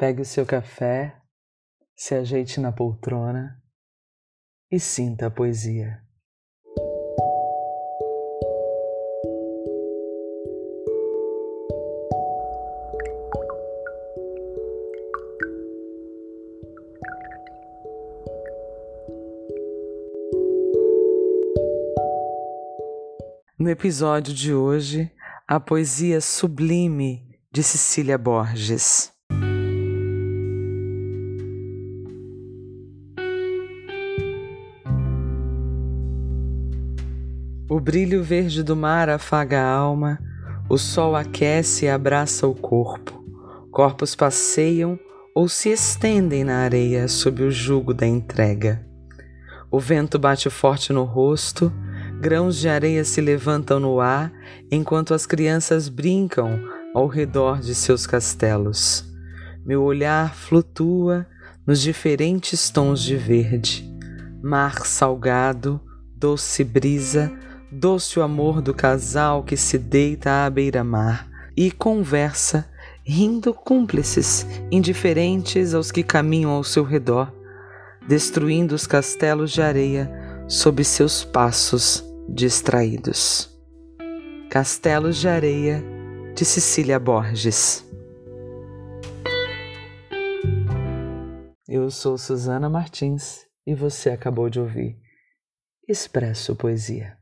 Pegue o seu café, se ajeite na poltrona e sinta a poesia. No episódio de hoje, a poesia sublime de Cecília Borges. O brilho verde do mar afaga a alma, o sol aquece e abraça o corpo. Corpos passeiam ou se estendem na areia sob o jugo da entrega. O vento bate forte no rosto, grãos de areia se levantam no ar enquanto as crianças brincam ao redor de seus castelos. Meu olhar flutua nos diferentes tons de verde, mar salgado, doce brisa, doce o amor do casal que se deita à beira-mar e conversa, rindo cúmplices, indiferentes aos que caminham ao seu redor, destruindo os castelos de areia sob seus passos distraídos. Castelos de Areia, de Cecília Borges. Eu sou Susana Martins e você acabou de ouvir Expresso Poesia.